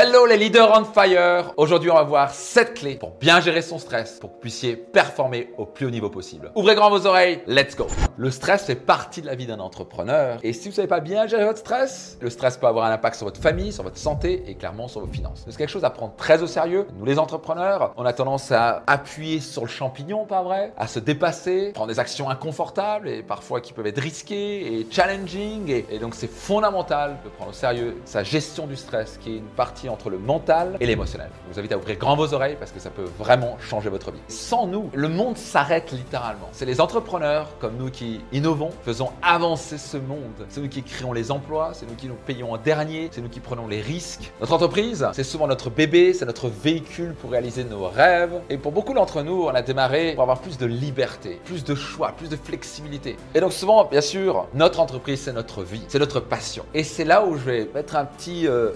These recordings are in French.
Hello les leaders on fire Aujourd'hui on va voir 7 clés pour bien gérer son stress pour que vous puissiez performer au plus haut niveau possible. Ouvrez grand vos oreilles, let's go Le stress fait partie de la vie d'un entrepreneur et si vous savez pas bien gérer votre stress, le stress peut avoir un impact sur votre famille, sur votre santé et clairement sur vos finances. C'est quelque chose à prendre très au sérieux. Nous les entrepreneurs, on a tendance à appuyer sur le champignon, pas vrai? À se dépasser, prendre des actions inconfortables et parfois qui peuvent être risquées et challenging et, et donc c'est fondamental de prendre au sérieux sa gestion du stress qui est une partie entre le mental et l'émotionnel. Je vous invite à ouvrir grand vos oreilles parce que ça peut vraiment changer votre vie. Sans nous, le monde s'arrête littéralement. C'est les entrepreneurs comme nous qui innovons, faisons avancer ce monde. C'est nous qui créons les emplois, c'est nous qui nous payons en dernier, c'est nous qui prenons les risques. Notre entreprise, c'est souvent notre bébé, c'est notre véhicule pour réaliser nos rêves. Et pour beaucoup d'entre nous, on a démarré pour avoir plus de liberté, plus de choix, plus de flexibilité. Et donc souvent, bien sûr, notre entreprise, c'est notre vie, c'est notre passion. Et c'est là où je vais mettre un petit euh,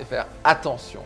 et faire attention,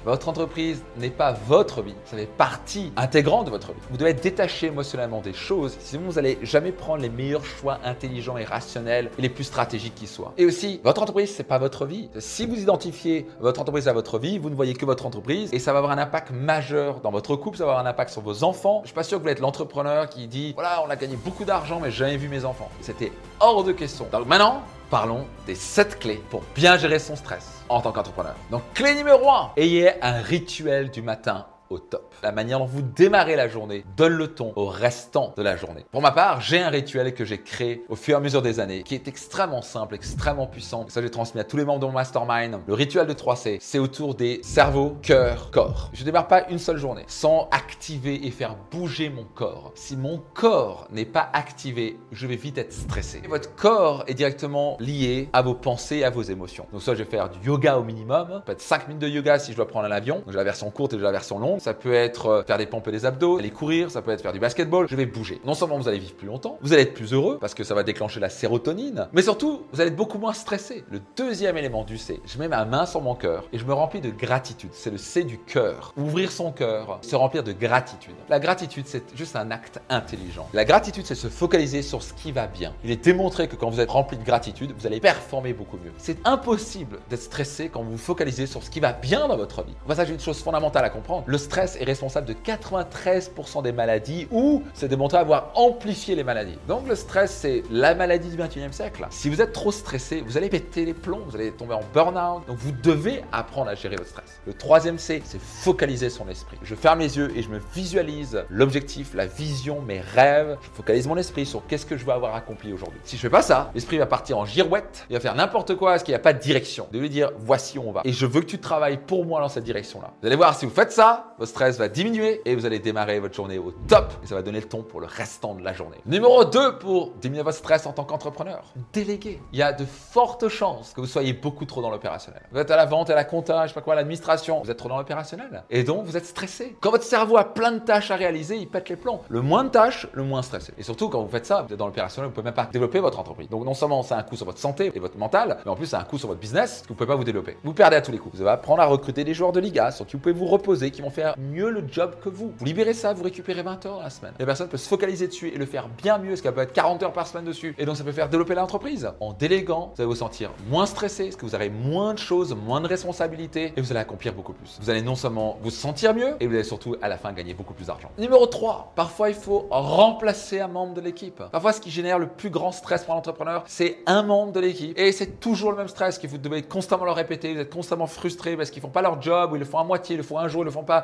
votre entreprise n'est pas votre vie, ça fait partie intégrante de votre vie. Vous devez être détaché émotionnellement des choses, sinon vous n'allez jamais prendre les meilleurs choix intelligents et rationnels et les plus stratégiques qui soient. Et aussi, votre entreprise, c'est pas votre vie. Si vous identifiez votre entreprise à votre vie, vous ne voyez que votre entreprise et ça va avoir un impact majeur dans votre couple, ça va avoir un impact sur vos enfants. Je suis pas sûr que vous êtes l'entrepreneur qui dit voilà, on a gagné beaucoup d'argent, mais j'ai jamais vu mes enfants. C'était hors de question. Donc maintenant, parlons des 7 clés pour bien gérer son stress en tant qu'entrepreneur. Donc clé numéro 1, ayez un rituel du matin top. La manière dont vous démarrez la journée donne le ton au restant de la journée. Pour ma part, j'ai un rituel que j'ai créé au fur et à mesure des années qui est extrêmement simple, extrêmement puissant. ça, j'ai transmis à tous les membres de mon mastermind. Le rituel de 3C, c'est autour des cerveaux, cœur, corps. Je ne démarre pas une seule journée sans activer et faire bouger mon corps. Si mon corps n'est pas activé, je vais vite être stressé. Et votre corps est directement lié à vos pensées à vos émotions. Donc ça, je vais faire du yoga au minimum. Peut-être 5 minutes de yoga si je dois prendre l'avion. Donc j'ai la version courte et la version longue. Ça peut être euh, faire des pompes et des abdos, aller courir, ça peut être faire du basketball. Je vais bouger. Non seulement vous allez vivre plus longtemps, vous allez être plus heureux parce que ça va déclencher la sérotonine, mais surtout, vous allez être beaucoup moins stressé. Le deuxième élément du C, je mets ma main sur mon cœur et je me remplis de gratitude. C'est le C du cœur. Ouvrir son cœur, se remplir de gratitude. La gratitude, c'est juste un acte intelligent. La gratitude, c'est se focaliser sur ce qui va bien. Il est démontré que quand vous êtes rempli de gratitude, vous allez performer beaucoup mieux. C'est impossible d'être stressé quand vous vous focalisez sur ce qui va bien dans votre vie. Au passage, une chose fondamentale à comprendre, stress est responsable de 93% des maladies ou c'est démontré avoir amplifié les maladies. Donc le stress, c'est la maladie du 21e siècle. Si vous êtes trop stressé, vous allez péter les plombs, vous allez tomber en burn-out. Donc vous devez apprendre à gérer votre stress. Le troisième C, c'est focaliser son esprit. Je ferme les yeux et je me visualise l'objectif, la vision, mes rêves. Je focalise mon esprit sur qu'est-ce que je veux avoir accompli aujourd'hui. Si je fais pas ça, l'esprit va partir en girouette, il va faire n'importe quoi parce qu'il n'y a pas de direction. De lui dire voici où on va. Et je veux que tu travailles pour moi dans cette direction-là. Vous allez voir, si vous faites ça, votre stress va diminuer et vous allez démarrer votre journée au top et ça va donner le ton pour le restant de la journée. Numéro 2 pour diminuer votre stress en tant qu'entrepreneur, déléguer. Il y a de fortes chances que vous soyez beaucoup trop dans l'opérationnel. Vous êtes à la vente, à la compta, je sais pas quoi, à l'administration, vous êtes trop dans l'opérationnel et donc vous êtes stressé. Quand votre cerveau a plein de tâches à réaliser, il pète les plombs. Le moins de tâches, le moins stressé. Et surtout quand vous faites ça, vous êtes dans l'opérationnel, vous pouvez même pas développer votre entreprise. Donc non seulement ça a un coût sur votre santé et votre mental, mais en plus ça a un coût sur votre business que vous pouvez pas vous développer. Vous perdez à tous les coups. Vous allez apprendre à recruter des joueurs de Liga sur qui vous pouvez vous reposer, qui vont faire mieux le job que vous. Vous libérez ça, vous récupérez 20 heures la semaine. La personne peut se focaliser dessus et le faire bien mieux, parce qu'elle peut être 40 heures par semaine dessus. Et donc ça peut faire développer l'entreprise. En déléguant, vous allez vous sentir moins stressé, parce que vous aurez moins de choses, moins de responsabilités, et vous allez accomplir beaucoup plus. Vous allez non seulement vous sentir mieux, et vous allez surtout à la fin gagner beaucoup plus d'argent. Numéro 3, parfois il faut remplacer un membre de l'équipe. Parfois ce qui génère le plus grand stress pour l'entrepreneur, c'est un membre de l'équipe. Et c'est toujours le même stress que vous devez constamment le répéter, vous êtes constamment frustré parce qu'ils font pas leur job, ou ils le font à moitié, ils le font un jour, ils le font pas.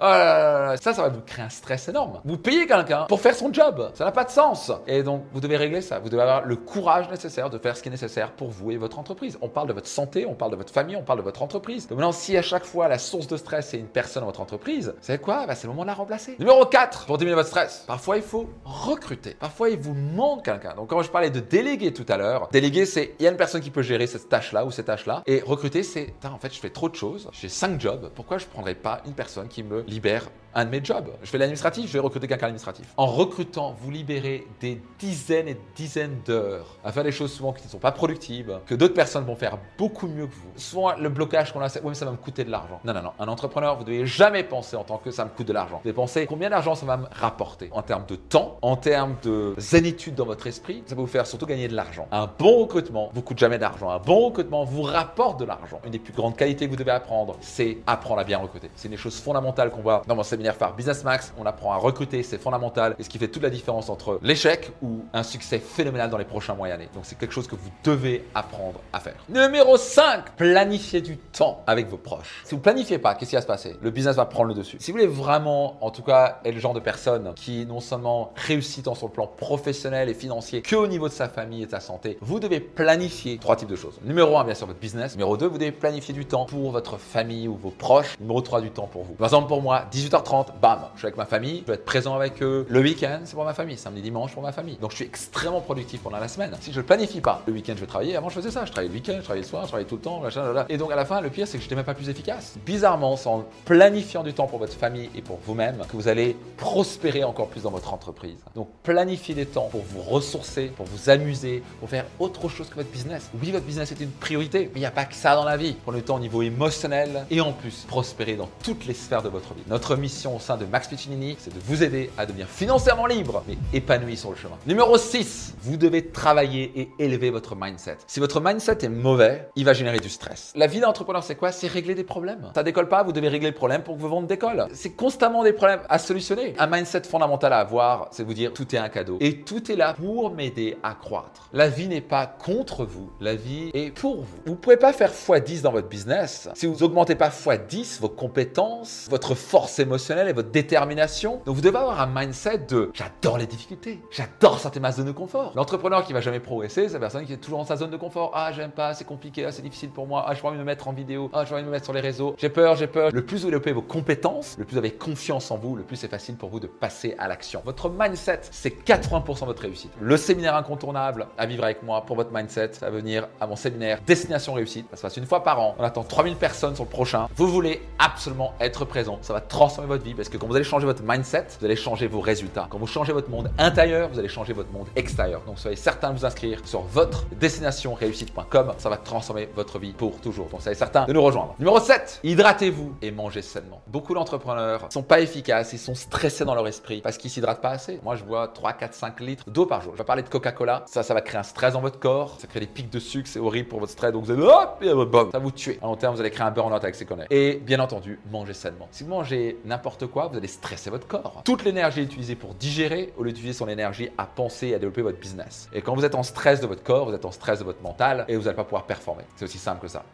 Ça, ça va vous créer un stress énorme. Vous payez quelqu'un pour faire son job. Ça n'a pas de sens. Et donc, vous devez régler ça. Vous devez avoir le courage nécessaire de faire ce qui est nécessaire pour vous et votre entreprise. On parle de votre santé, on parle de votre famille, on parle de votre entreprise. Donc maintenant, si à chaque fois la source de stress c'est une personne dans votre entreprise, savez quoi? Bah, C'est le moment de la remplacer. Numéro 4, pour diminuer votre stress, parfois il faut recruter. Parfois il vous manque quelqu'un. Donc quand je parlais de déléguer tout à l'heure, déléguer c'est il y a une personne qui peut gérer cette tâche-là ou cette tâche-là. Et recruter c'est, en fait je fais trop de choses, j'ai 5 jobs, pourquoi je prendrais pas une personne qui me libère libère un de mes jobs. Je fais l'administratif, je vais recruter quelqu'un administratif. En recrutant, vous libérez des dizaines et dizaines d'heures à faire des choses souvent qui ne sont pas productives, que d'autres personnes vont faire beaucoup mieux que vous. Souvent, le blocage qu'on a, c'est oui, mais ça va me coûter de l'argent. Non, non, non. Un entrepreneur, vous ne devez jamais penser en tant que ça me coûte de l'argent. Vous devez penser combien d'argent ça va me rapporter en termes de temps, en termes de zénitude dans votre esprit. Ça va vous faire surtout gagner de l'argent. Un bon recrutement vous coûte jamais d'argent. Un bon recrutement vous rapporte de l'argent. Une des plus grandes qualités que vous devez apprendre, c'est apprendre à bien recruter. C'est une des choses fondamentales qu'on dans mon séminaire phare Business Max. On apprend à recruter, c'est fondamental. Et ce qui fait toute la différence entre l'échec ou un succès phénoménal dans les prochains mois et années. Donc c'est quelque chose que vous devez apprendre à faire. Numéro 5, planifiez du temps avec vos proches. Si vous planifiez pas, qu'est-ce qui va se passer? Le business va prendre le dessus. Si vous voulez vraiment, en tout cas, être le genre de personne qui non seulement réussit tant sur le plan professionnel et financier que au niveau de sa famille et de sa santé, vous devez planifier trois types de choses. Numéro 1, bien sûr, votre business. Numéro 2, vous devez planifier du temps pour votre famille ou vos proches. Numéro 3, du temps pour vous. Par exemple, pour moi, 18h30, bam, je suis avec ma famille, je vais être présent avec eux. Le week-end, c'est pour ma famille. Samedi, dimanche, pour ma famille. Donc, je suis extrêmement productif pendant la semaine. Si je ne planifie pas, le week-end, je vais travailler. Avant, je faisais ça. Je travaillais le week-end, je travaillais le soir, je travaillais tout le temps, machin, là, Et donc, à la fin, le pire, c'est que je n'étais même pas plus efficace. Bizarrement, c'est en planifiant du temps pour votre famille et pour vous-même que vous allez prospérer encore plus dans votre entreprise. Donc, planifiez des temps pour vous ressourcer, pour vous amuser, pour faire autre chose que votre business. Oui, votre business est une priorité, mais il n'y a pas que ça dans la vie. Prenez le temps au niveau émotionnel et en plus, prospérer dans toutes les sphères de votre vie. Notre mission au sein de Max Piccinini, c'est de vous aider à devenir financièrement libre, mais épanoui sur le chemin. Numéro 6, vous devez travailler et élever votre mindset. Si votre mindset est mauvais, il va générer du stress. La vie d'entrepreneur, c'est quoi? C'est régler des problèmes. Ça décolle pas, vous devez régler le problème pour que vos ventes décollent. C'est constamment des problèmes à solutionner. Un mindset fondamental à avoir, c'est vous dire tout est un cadeau. Et tout est là pour m'aider à croître. La vie n'est pas contre vous, la vie est pour vous. Vous pouvez pas faire x10 dans votre business si vous augmentez pas x10 vos compétences, votre force émotionnelle et votre détermination. Donc vous devez avoir un mindset de j'adore les difficultés, j'adore sortir ma zone de confort. L'entrepreneur qui va jamais progresser, c'est la personne qui est toujours dans sa zone de confort. Ah, j'aime pas, c'est compliqué, ah, c'est difficile pour moi, ah, je envie de me mettre en vidéo, ah, j'ai envie de me mettre sur les réseaux, j'ai peur, j'ai peur. Le plus vous développez vos compétences, le plus vous avez confiance en vous, le plus c'est facile pour vous de passer à l'action. Votre mindset, c'est 80% de votre réussite. Le séminaire incontournable à vivre avec moi pour votre mindset, ça va venir à mon séminaire Destination Réussite. Ça se passe une fois par an. On attend 3000 personnes sur le prochain. Vous voulez absolument être présent. Ça va transformer votre vie parce que quand vous allez changer votre mindset, vous allez changer vos résultats. Quand vous changez votre monde intérieur, vous allez changer votre monde extérieur. Donc soyez certain de vous inscrire sur votre destination réussite.com. Ça va transformer votre vie pour toujours. Donc soyez certain de nous rejoindre. Numéro 7, hydratez-vous et mangez sainement. Beaucoup d'entrepreneurs sont pas efficaces, ils sont stressés dans leur esprit parce qu'ils s'hydratent pas assez. Moi, je bois 3, 4, 5 litres d'eau par jour. Je vais parler de Coca-Cola. Ça, ça va créer un stress dans votre corps. Ça crée des pics de sucre. C'est horrible pour votre stress. Donc vous allez, hop, et boum, ça vous tuer. À long terme, vous allez créer un burn-out avec ces conneries. Et bien entendu, mangez sainement. Si vous mangez n'importe quoi, vous allez stresser votre corps. Toute l'énergie est utilisée pour digérer au lieu d'utiliser son énergie à penser et à développer votre business. Et quand vous êtes en stress de votre corps, vous êtes en stress de votre mental et vous n'allez pas pouvoir performer. C'est aussi simple que ça.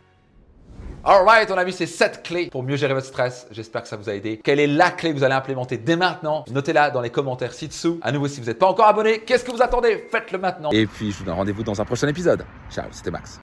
Alright, on a vu ces 7 clés pour mieux gérer votre stress. J'espère que ça vous a aidé. Quelle est la clé que vous allez implémenter dès maintenant? Notez-la dans les commentaires ci-dessous. À nouveau, si vous n'êtes pas encore abonné, qu'est-ce que vous attendez? Faites-le maintenant. Et puis, je vous donne rendez-vous dans un prochain épisode. Ciao, c'était Max.